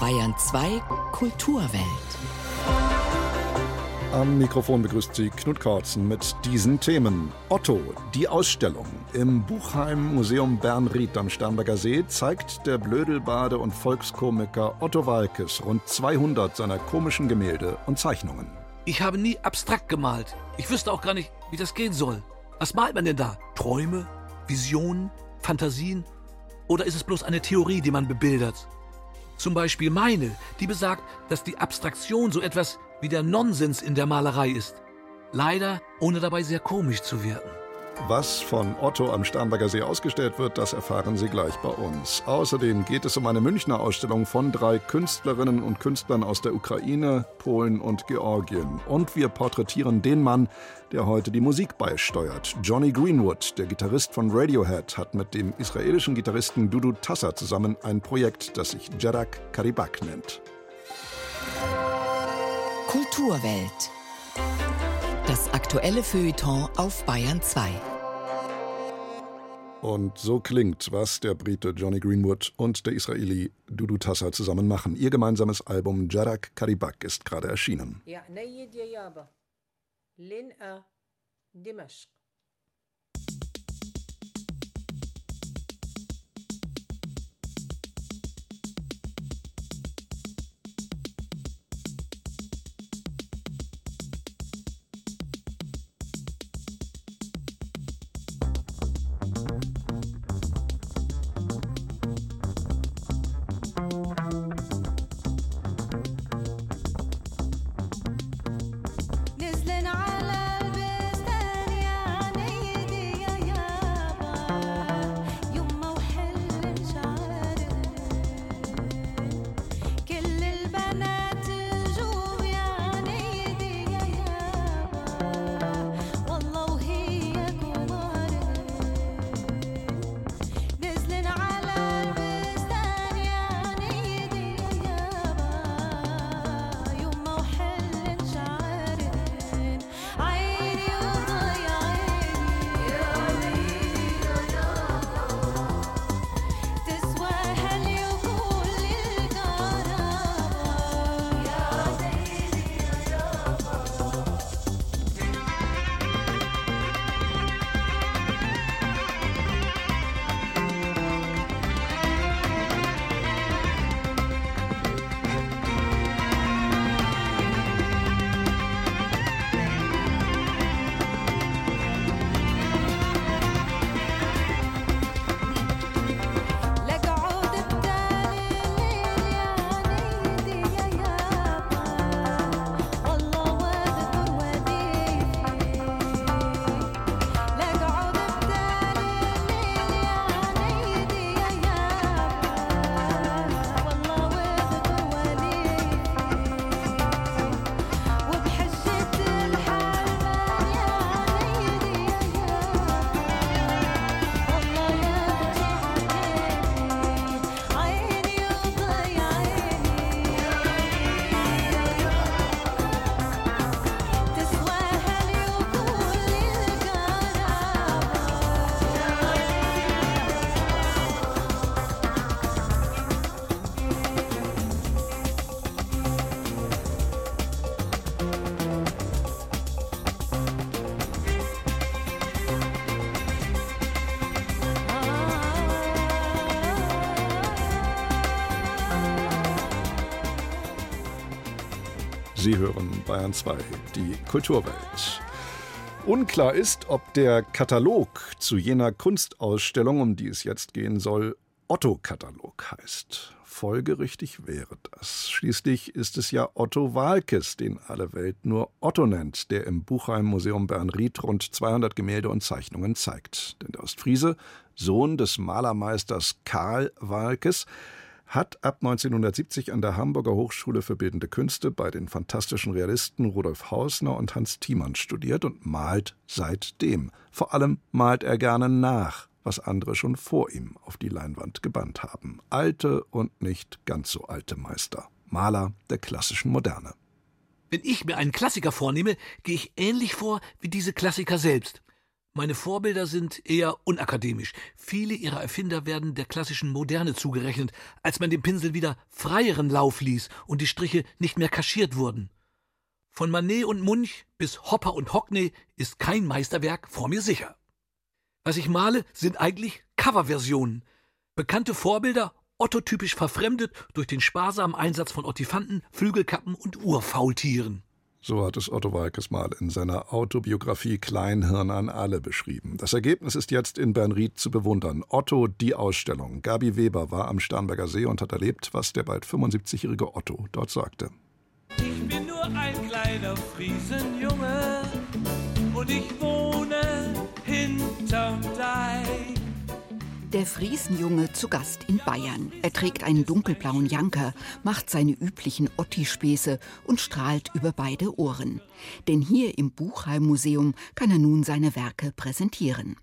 Bayern 2 Kulturwelt. Am Mikrofon begrüßt Sie Knut Kautzen mit diesen Themen. Otto, die Ausstellung. Im Buchheim Museum Bernried am Starnberger See zeigt der Blödelbade und Volkskomiker Otto Walkes rund 200 seiner komischen Gemälde und Zeichnungen. Ich habe nie abstrakt gemalt. Ich wüsste auch gar nicht, wie das gehen soll. Was malt man denn da? Träume? Visionen? Fantasien? Oder ist es bloß eine Theorie, die man bebildert? Zum Beispiel meine, die besagt, dass die Abstraktion so etwas wie der Nonsens in der Malerei ist. Leider ohne dabei sehr komisch zu wirken. Was von Otto am Starnberger See ausgestellt wird, das erfahren Sie gleich bei uns. Außerdem geht es um eine Münchner Ausstellung von drei Künstlerinnen und Künstlern aus der Ukraine, Polen und Georgien. Und wir porträtieren den Mann, der heute die Musik beisteuert. Johnny Greenwood, der Gitarrist von Radiohead, hat mit dem israelischen Gitarristen Dudu Tassa zusammen ein Projekt, das sich Jadak Karibak nennt. Kulturwelt. Das aktuelle Feuilleton auf Bayern 2. Und so klingt, was der Brite Johnny Greenwood und der Israeli Dudu Tassa zusammen machen. Ihr gemeinsames Album Jarak Karibak ist gerade erschienen. Sie hören Bayern 2, die Kulturwelt. Unklar ist, ob der Katalog zu jener Kunstausstellung, um die es jetzt gehen soll, Otto-Katalog heißt. Folgerichtig wäre das. Schließlich ist es ja Otto Walkes, den alle Welt nur Otto nennt, der im Buchheim Museum Bernried rund 200 Gemälde und Zeichnungen zeigt. Denn der Ostfriese, Sohn des Malermeisters Karl Walkes, hat ab 1970 an der Hamburger Hochschule für Bildende Künste bei den fantastischen Realisten Rudolf Hausner und Hans Thiemann studiert und malt seitdem. Vor allem malt er gerne nach, was andere schon vor ihm auf die Leinwand gebannt haben. Alte und nicht ganz so alte Meister. Maler der klassischen Moderne. Wenn ich mir einen Klassiker vornehme, gehe ich ähnlich vor wie diese Klassiker selbst. Meine Vorbilder sind eher unakademisch. Viele ihrer Erfinder werden der klassischen Moderne zugerechnet, als man dem Pinsel wieder freieren Lauf ließ und die Striche nicht mehr kaschiert wurden. Von Manet und Munch bis Hopper und Hockney ist kein Meisterwerk vor mir sicher. Was ich male, sind eigentlich Coverversionen. Bekannte Vorbilder, ottotypisch verfremdet durch den sparsamen Einsatz von Ottifanten, Flügelkappen und Urfaultieren. So hat es Otto Walkes mal in seiner Autobiografie Kleinhirn an alle beschrieben. Das Ergebnis ist jetzt in Bernried zu bewundern. Otto, die Ausstellung. Gabi Weber war am Starnberger See und hat erlebt, was der bald 75-jährige Otto dort sagte. Ich bin nur ein kleiner Friesenjunge und ich wohne hinterm Deich. Der Friesenjunge zu Gast in Bayern. Er trägt einen dunkelblauen Janker, macht seine üblichen Otti-Späße und strahlt über beide Ohren. Denn hier im Buchheim-Museum kann er nun seine Werke präsentieren.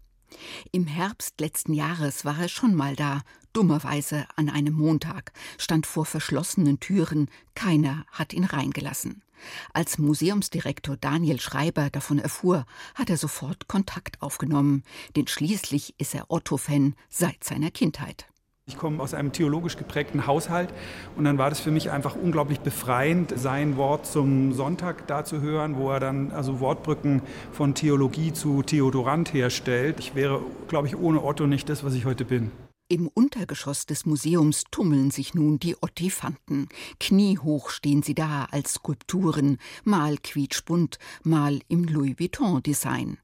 Im Herbst letzten Jahres war er schon mal da, dummerweise an einem Montag, stand vor verschlossenen Türen, keiner hat ihn reingelassen. Als Museumsdirektor Daniel Schreiber davon erfuhr, hat er sofort Kontakt aufgenommen, denn schließlich ist er Otto-Fan seit seiner Kindheit. Ich komme aus einem theologisch geprägten Haushalt und dann war das für mich einfach unglaublich befreiend, sein Wort zum Sonntag da zu hören, wo er dann also Wortbrücken von Theologie zu Theodorant herstellt. Ich wäre, glaube ich, ohne Otto nicht das, was ich heute bin. Im Untergeschoss des Museums tummeln sich nun die Ottifanten. Kniehoch stehen sie da als Skulpturen, mal quietschbunt, mal im Louis Vuitton-Design.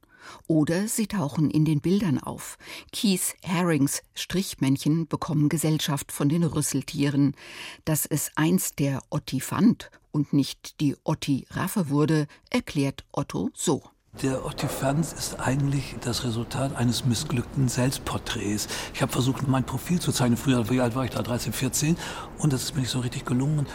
Oder sie tauchen in den Bildern auf. Keith Herrings Strichmännchen bekommen Gesellschaft von den Rüsseltieren. Dass es einst der Ottifant und nicht die Otti-Raffe wurde, erklärt Otto so. Der Ottifanz ist eigentlich das Resultat eines missglückten Selbstporträts. Ich habe versucht, mein Profil zu zeichnen. Früher, wie alt war ich da? 13, 14. Und das ist mir nicht so richtig gelungen.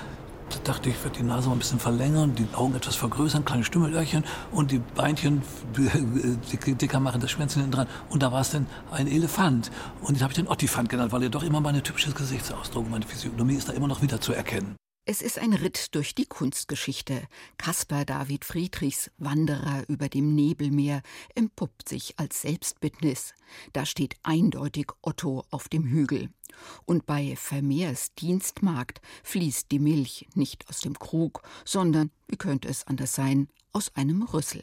Da dachte ich, ich werde die Nase mal ein bisschen verlängern, die Augen etwas vergrößern, kleine Stimmelöhrchen und die Beinchen dicker machen, das Schwänzchen dran. Und da war es dann ein Elefant. Und den habe ich den Ottifant genannt, weil er doch immer meine typische Gesichtsausdruck, meine Physiognomie ist da immer noch wieder zu erkennen. Es ist ein Ritt durch die Kunstgeschichte. Caspar David Friedrichs Wanderer über dem Nebelmeer empuppt sich als Selbstbildnis. Da steht eindeutig Otto auf dem Hügel. Und bei Vermeers Dienstmagd fließt die Milch nicht aus dem Krug, sondern, wie könnte es anders sein, aus einem Rüssel.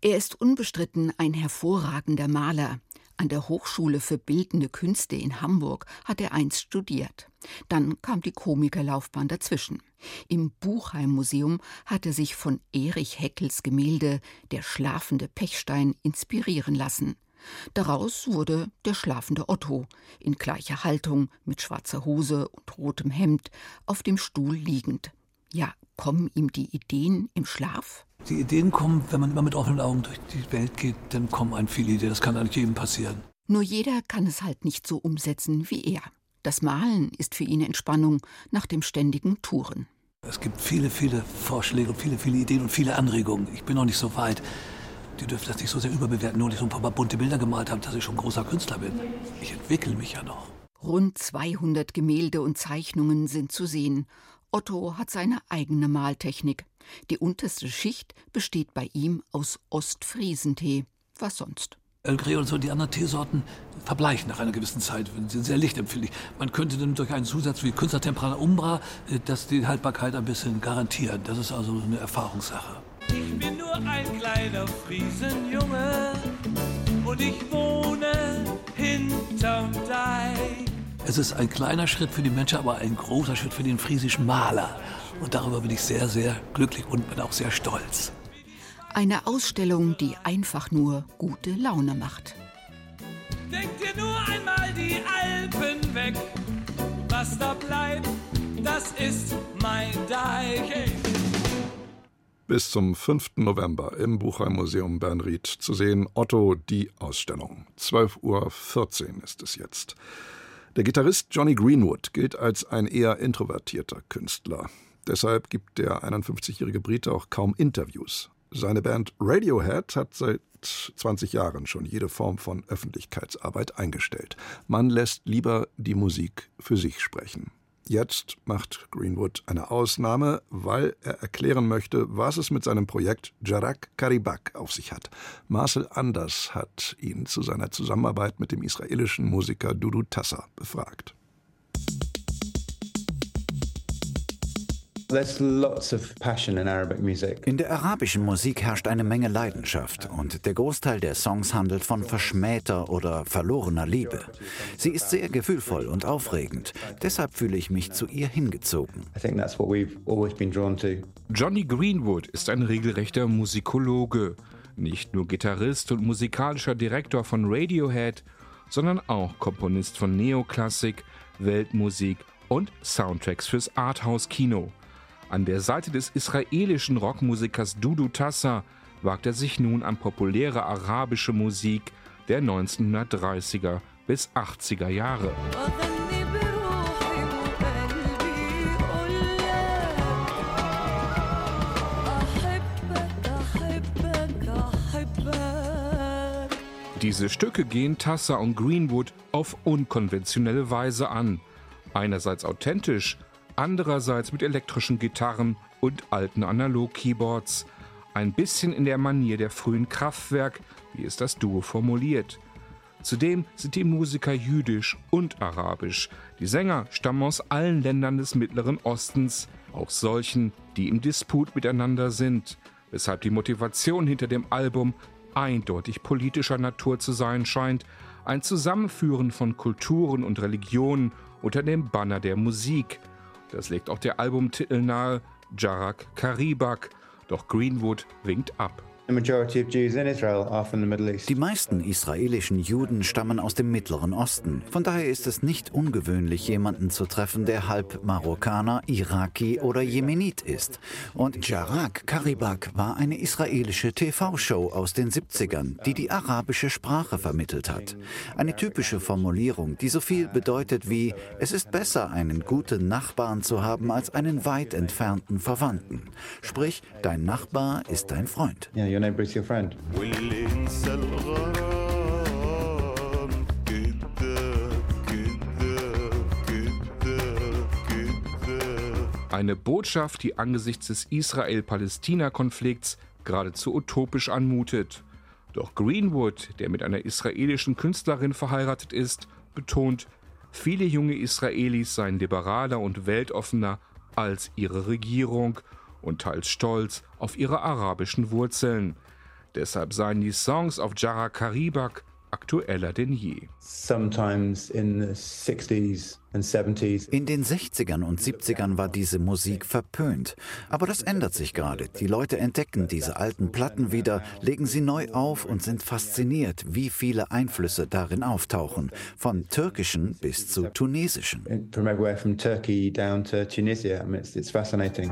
Er ist unbestritten ein hervorragender Maler. An der Hochschule für Bildende Künste in Hamburg hat er einst studiert. Dann kam die Komikerlaufbahn dazwischen. Im Buchheim-Museum hat er sich von Erich Heckels Gemälde Der schlafende Pechstein inspirieren lassen. Daraus wurde der schlafende Otto, in gleicher Haltung, mit schwarzer Hose und rotem Hemd, auf dem Stuhl liegend. Ja, kommen ihm die Ideen im Schlaf? Die Ideen kommen, wenn man immer mit offenen Augen durch die Welt geht, dann kommen einem viele Ideen. Das kann eigentlich jedem passieren. Nur jeder kann es halt nicht so umsetzen wie er. Das Malen ist für ihn Entspannung nach dem ständigen Touren. Es gibt viele, viele Vorschläge und viele, viele Ideen und viele Anregungen. Ich bin noch nicht so weit. Die dürfen das nicht so sehr überbewerten, nur dass ich so ein paar bunte Bilder gemalt habe, dass ich schon ein großer Künstler bin. Ich entwickle mich ja noch. Rund 200 Gemälde und Zeichnungen sind zu sehen. Otto hat seine eigene Maltechnik. Die unterste Schicht besteht bei ihm aus Ostfriesentee. Was sonst? El Grey und so die anderen Teesorten verbleichen nach einer gewissen Zeit, sind sehr lichtempfindlich. Man könnte dann durch einen Zusatz wie Künstlertemperana Umbra äh, das die Haltbarkeit ein bisschen garantieren. Das ist also eine Erfahrungssache. Ich bin nur ein kleiner Friesenjunge und ich wohne hinterm Deich. Es ist ein kleiner Schritt für die Menschen, aber ein großer Schritt für den friesischen Maler. Und darüber bin ich sehr, sehr glücklich und bin auch sehr stolz. Eine Ausstellung, die einfach nur gute Laune macht. Denkt dir nur einmal die Alpen weg. Was da bleibt, das ist mein Deich. Bis zum 5. November im Buchheim-Museum Bernried zu sehen Otto die Ausstellung. 12.14 Uhr ist es jetzt. Der Gitarrist Johnny Greenwood gilt als ein eher introvertierter Künstler. Deshalb gibt der 51-jährige Brite auch kaum Interviews. Seine Band Radiohead hat seit 20 Jahren schon jede Form von Öffentlichkeitsarbeit eingestellt. Man lässt lieber die Musik für sich sprechen. Jetzt macht Greenwood eine Ausnahme, weil er erklären möchte, was es mit seinem Projekt Jarak Karibak auf sich hat. Marcel Anders hat ihn zu seiner Zusammenarbeit mit dem israelischen Musiker Dudu Tassa befragt. In der arabischen Musik herrscht eine Menge Leidenschaft und der Großteil der Songs handelt von verschmähter oder verlorener Liebe. Sie ist sehr gefühlvoll und aufregend. Deshalb fühle ich mich zu ihr hingezogen. Johnny Greenwood ist ein regelrechter Musikologe. Nicht nur Gitarrist und musikalischer Direktor von Radiohead, sondern auch Komponist von Neoklassik, Weltmusik und Soundtracks fürs Arthouse-Kino. An der Seite des israelischen Rockmusikers Dudu Tassa wagt er sich nun an populäre arabische Musik der 1930er bis 80er Jahre. Diese Stücke gehen Tassa und Greenwood auf unkonventionelle Weise an. Einerseits authentisch, andererseits mit elektrischen Gitarren und alten Analog-Keyboards. Ein bisschen in der Manier der frühen Kraftwerk, wie es das Duo formuliert. Zudem sind die Musiker jüdisch und arabisch. Die Sänger stammen aus allen Ländern des Mittleren Ostens, auch solchen, die im Disput miteinander sind, weshalb die Motivation hinter dem Album eindeutig politischer Natur zu sein scheint, ein Zusammenführen von Kulturen und Religionen unter dem Banner der Musik, das legt auch der Albumtitel nahe, Jarak Karibak. Doch Greenwood winkt ab. Die meisten israelischen Juden stammen aus dem Mittleren Osten. Von daher ist es nicht ungewöhnlich, jemanden zu treffen, der halb Marokkaner, Iraki oder Jemenit ist. Und Jarak Karibak war eine israelische TV-Show aus den 70ern, die die arabische Sprache vermittelt hat. Eine typische Formulierung, die so viel bedeutet wie, es ist besser, einen guten Nachbarn zu haben, als einen weit entfernten Verwandten. Sprich, dein Nachbar ist dein Freund. Yeah, your neighbor is your friend. Eine Botschaft, die angesichts des Israel-Palästina-Konflikts geradezu utopisch anmutet. Doch Greenwood, der mit einer israelischen Künstlerin verheiratet ist, betont, viele junge Israelis seien liberaler und weltoffener als ihre Regierung und teils stolz auf ihre arabischen Wurzeln. Deshalb seien die Songs auf Jara Karibak aktueller denn je. In den 60ern und 70ern war diese Musik verpönt. Aber das ändert sich gerade. Die Leute entdecken diese alten Platten wieder, legen sie neu auf und sind fasziniert, wie viele Einflüsse darin auftauchen. Von türkischen bis zu tunesischen. From everywhere from Turkey down to Tunisia. I mean, it's, it's fascinating.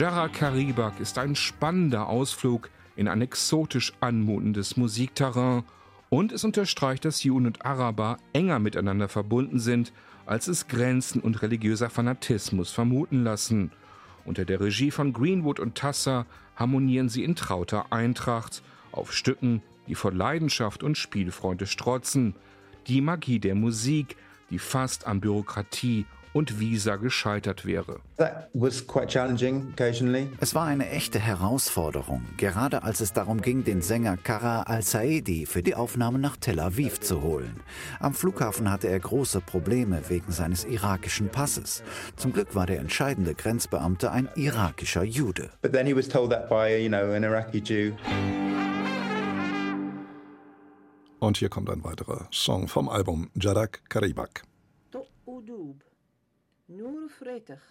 Jarra Karibak ist ein spannender Ausflug in ein exotisch anmutendes Musikterrain und es unterstreicht, dass Juden und Araber enger miteinander verbunden sind, als es Grenzen und religiöser Fanatismus vermuten lassen. Unter der Regie von Greenwood und Tassa harmonieren sie in trauter Eintracht auf Stücken, die vor Leidenschaft und Spielfreude strotzen. Die Magie der Musik, die fast an Bürokratie und Visa gescheitert wäre. Es war eine echte Herausforderung, gerade als es darum ging, den Sänger Kara al-Saedi für die Aufnahme nach Tel Aviv zu holen. Am Flughafen hatte er große Probleme wegen seines irakischen Passes. Zum Glück war der entscheidende Grenzbeamte ein irakischer Jude. But then he was told that by, you know, an Iraqi Jew. Und hier kommt ein weiterer Song vom Album Jadak Karibak. نور فريتخ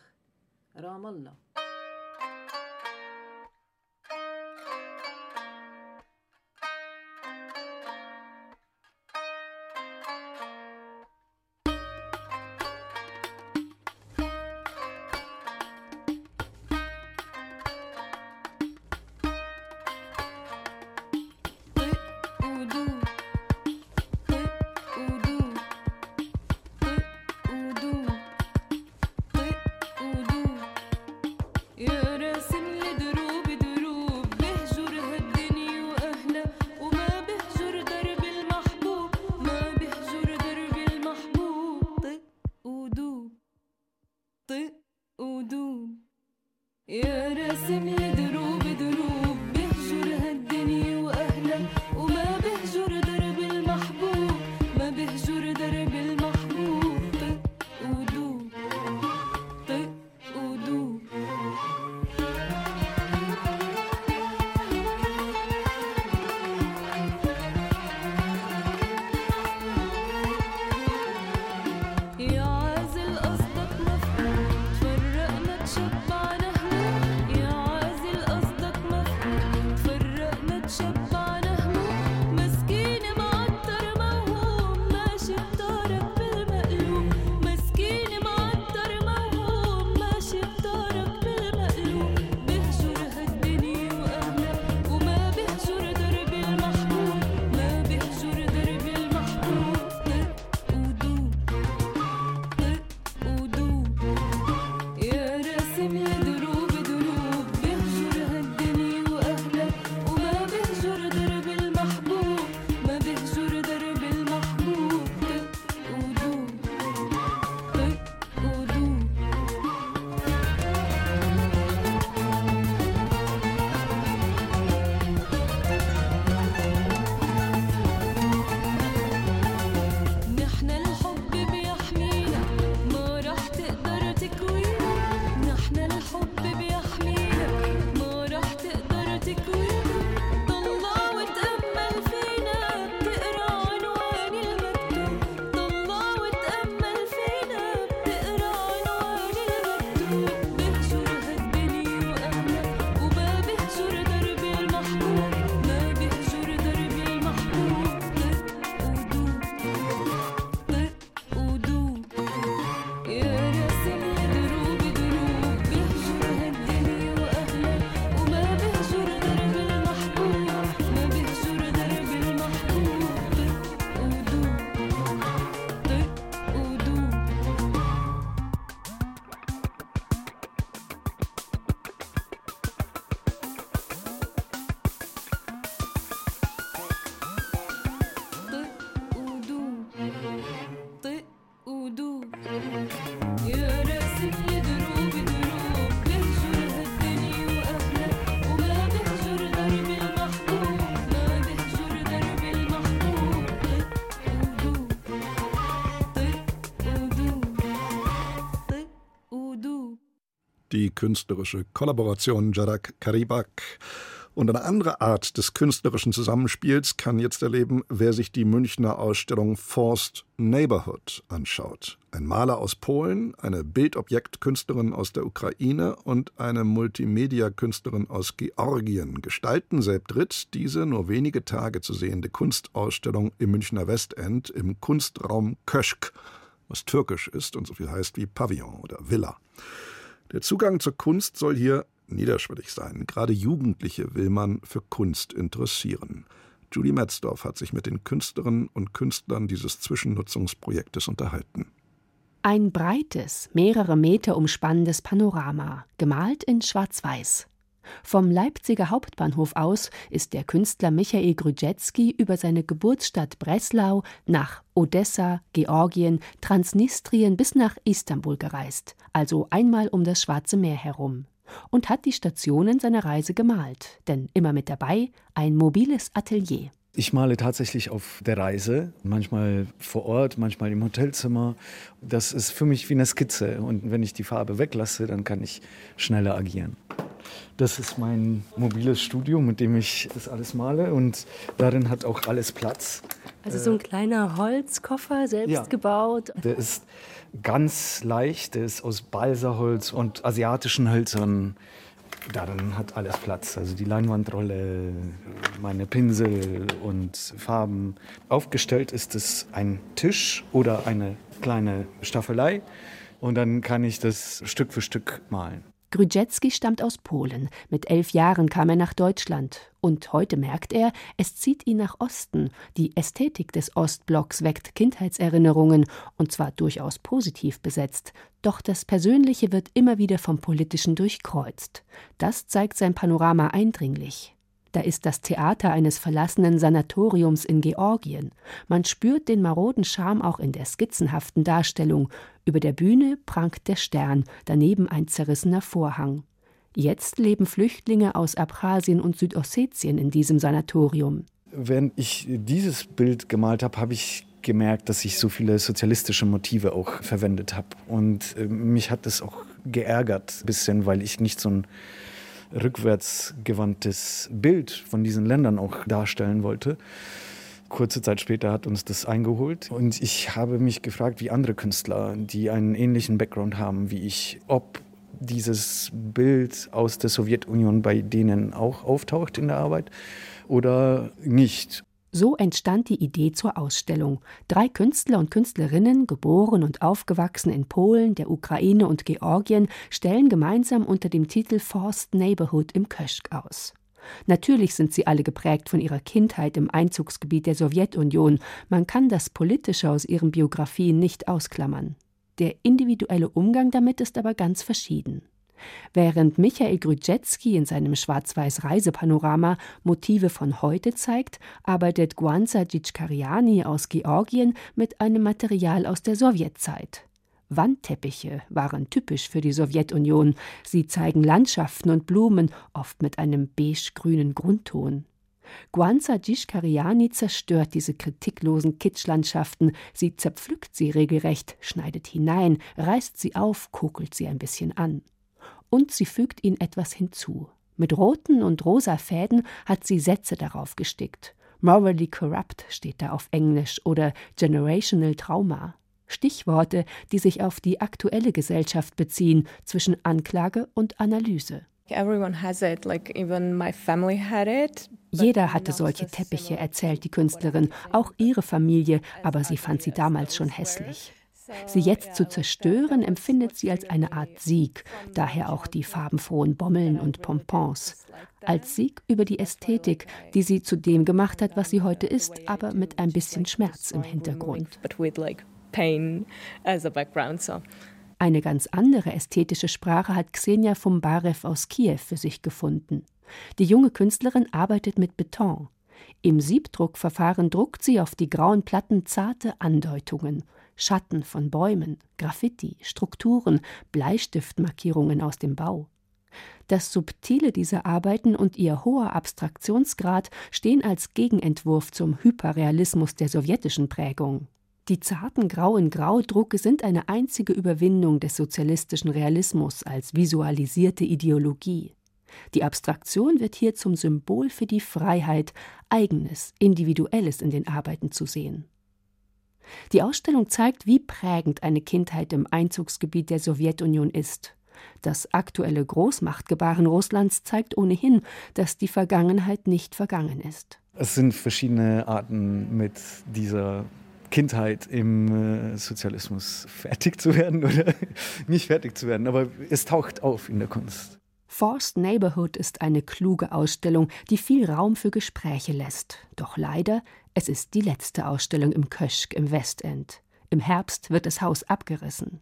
رام الله. Die künstlerische Kollaboration Jadak Karibak. Und eine andere Art des künstlerischen Zusammenspiels kann jetzt erleben, wer sich die Münchner Ausstellung Forced Neighborhood anschaut. Ein Maler aus Polen, eine Bildobjektkünstlerin aus der Ukraine und eine Multimedia-Künstlerin aus Georgien gestalten selbst diese nur wenige Tage zu sehende Kunstausstellung im Münchner Westend im Kunstraum Köschk, was türkisch ist und so viel heißt wie Pavillon oder Villa. Der Zugang zur Kunst soll hier niederschwellig sein. Gerade Jugendliche will man für Kunst interessieren. Julie Metzdorf hat sich mit den Künstlerinnen und Künstlern dieses Zwischennutzungsprojektes unterhalten. Ein breites, mehrere Meter umspannendes Panorama, gemalt in Schwarz-Weiß. Vom Leipziger Hauptbahnhof aus ist der Künstler Michael Grudzetski über seine Geburtsstadt Breslau nach Odessa, Georgien, Transnistrien bis nach Istanbul gereist, also einmal um das Schwarze Meer herum, und hat die Stationen seiner Reise gemalt, denn immer mit dabei ein mobiles Atelier. Ich male tatsächlich auf der Reise, manchmal vor Ort, manchmal im Hotelzimmer. Das ist für mich wie eine Skizze und wenn ich die Farbe weglasse, dann kann ich schneller agieren. Das ist mein mobiles Studio, mit dem ich das alles male und darin hat auch alles Platz. Also so ein kleiner Holzkoffer, selbst ja, gebaut. Der ist ganz leicht, der ist aus Balsaholz und asiatischen Hölzern. Darin hat alles Platz. Also die Leinwandrolle, meine Pinsel und Farben. Aufgestellt ist es ein Tisch oder eine kleine Staffelei. Und dann kann ich das Stück für Stück malen. Grudzetski stammt aus Polen. Mit elf Jahren kam er nach Deutschland. Und heute merkt er, es zieht ihn nach Osten. Die Ästhetik des Ostblocks weckt Kindheitserinnerungen, und zwar durchaus positiv besetzt. Doch das Persönliche wird immer wieder vom Politischen durchkreuzt. Das zeigt sein Panorama eindringlich. Da ist das Theater eines verlassenen Sanatoriums in Georgien. Man spürt den maroden Charme auch in der skizzenhaften Darstellung. Über der Bühne prangt der Stern, daneben ein zerrissener Vorhang. Jetzt leben Flüchtlinge aus Abchasien und Südossetien in diesem Sanatorium. Während ich dieses Bild gemalt habe, habe ich gemerkt, dass ich so viele sozialistische Motive auch verwendet habe. Und äh, mich hat das auch geärgert, ein bisschen, weil ich nicht so ein rückwärtsgewandtes Bild von diesen Ländern auch darstellen wollte. Kurze Zeit später hat uns das eingeholt und ich habe mich gefragt, wie andere Künstler, die einen ähnlichen Background haben wie ich, ob dieses Bild aus der Sowjetunion bei denen auch auftaucht in der Arbeit oder nicht. So entstand die Idee zur Ausstellung. Drei Künstler und Künstlerinnen, geboren und aufgewachsen in Polen, der Ukraine und Georgien, stellen gemeinsam unter dem Titel Forced Neighborhood im Köschk aus. Natürlich sind sie alle geprägt von ihrer Kindheit im Einzugsgebiet der Sowjetunion. Man kann das Politische aus ihren Biografien nicht ausklammern. Der individuelle Umgang damit ist aber ganz verschieden. Während Michael Grudzetski in seinem schwarz-weiß Reisepanorama Motive von heute zeigt, arbeitet Guanza Dzitschkariani aus Georgien mit einem Material aus der Sowjetzeit. Wandteppiche waren typisch für die Sowjetunion. Sie zeigen Landschaften und Blumen, oft mit einem beige-grünen Grundton. Guanza Dzitschkariani zerstört diese kritiklosen Kitschlandschaften, sie zerpflückt sie regelrecht, schneidet hinein, reißt sie auf, kokelt sie ein bisschen an und sie fügt ihnen etwas hinzu. Mit roten und rosa Fäden hat sie Sätze darauf gestickt. Morally corrupt steht da auf Englisch oder generational trauma. Stichworte, die sich auf die aktuelle Gesellschaft beziehen, zwischen Anklage und Analyse. Jeder hatte solche Teppiche, erzählt die Künstlerin, auch ihre Familie, aber sie fand sie damals schon hässlich. Sie jetzt zu zerstören, empfindet sie als eine Art Sieg, daher auch die farbenfrohen Bommeln und Pompons. Als Sieg über die Ästhetik, die sie zu dem gemacht hat, was sie heute ist, aber mit ein bisschen Schmerz im Hintergrund. Eine ganz andere ästhetische Sprache hat Xenia Fumbarev aus Kiew für sich gefunden. Die junge Künstlerin arbeitet mit Beton. Im Siebdruckverfahren druckt sie auf die grauen Platten zarte Andeutungen. Schatten von Bäumen, Graffiti, Strukturen, Bleistiftmarkierungen aus dem Bau. Das Subtile dieser Arbeiten und ihr hoher Abstraktionsgrad stehen als Gegenentwurf zum Hyperrealismus der sowjetischen Prägung. Die zarten grauen Graudrucke sind eine einzige Überwindung des sozialistischen Realismus als visualisierte Ideologie. Die Abstraktion wird hier zum Symbol für die Freiheit, eigenes, individuelles in den Arbeiten zu sehen. Die Ausstellung zeigt, wie prägend eine Kindheit im Einzugsgebiet der Sowjetunion ist. Das aktuelle Großmachtgebaren Russlands zeigt ohnehin, dass die Vergangenheit nicht vergangen ist. Es sind verschiedene Arten, mit dieser Kindheit im äh, Sozialismus fertig zu werden oder nicht fertig zu werden, aber es taucht auf in der Kunst. Forced Neighborhood ist eine kluge Ausstellung, die viel Raum für Gespräche lässt. Doch leider, es ist die letzte Ausstellung im Köschk im Westend. Im Herbst wird das Haus abgerissen.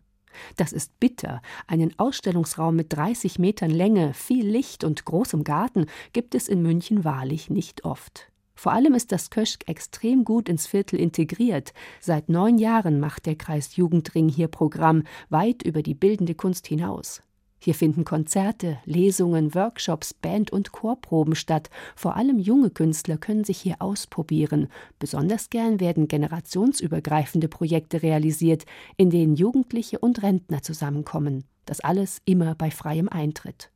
Das ist bitter. Einen Ausstellungsraum mit 30 Metern Länge, viel Licht und großem Garten gibt es in München wahrlich nicht oft. Vor allem ist das Köschk extrem gut ins Viertel integriert. Seit neun Jahren macht der Kreis Jugendring hier Programm, weit über die bildende Kunst hinaus. Hier finden Konzerte, Lesungen, Workshops, Band- und Chorproben statt. Vor allem junge Künstler können sich hier ausprobieren. Besonders gern werden generationsübergreifende Projekte realisiert, in denen Jugendliche und Rentner zusammenkommen. Das alles immer bei freiem Eintritt.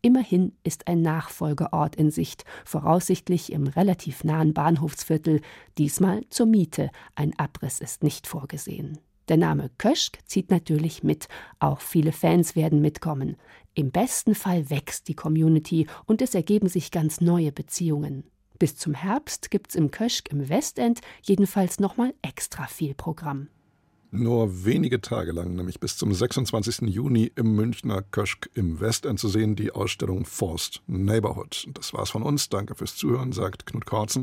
Immerhin ist ein Nachfolgeort in Sicht, voraussichtlich im relativ nahen Bahnhofsviertel, diesmal zur Miete. Ein Abriss ist nicht vorgesehen. Der Name Köschk zieht natürlich mit, auch viele Fans werden mitkommen. Im besten Fall wächst die Community und es ergeben sich ganz neue Beziehungen. Bis zum Herbst gibt's im Köschk im Westend jedenfalls nochmal extra viel Programm. Nur wenige Tage lang, nämlich bis zum 26. Juni im Münchner Köschk im Westend zu sehen, die Ausstellung Forced Neighborhood. Das war's von uns. Danke fürs Zuhören, sagt Knut Korzen.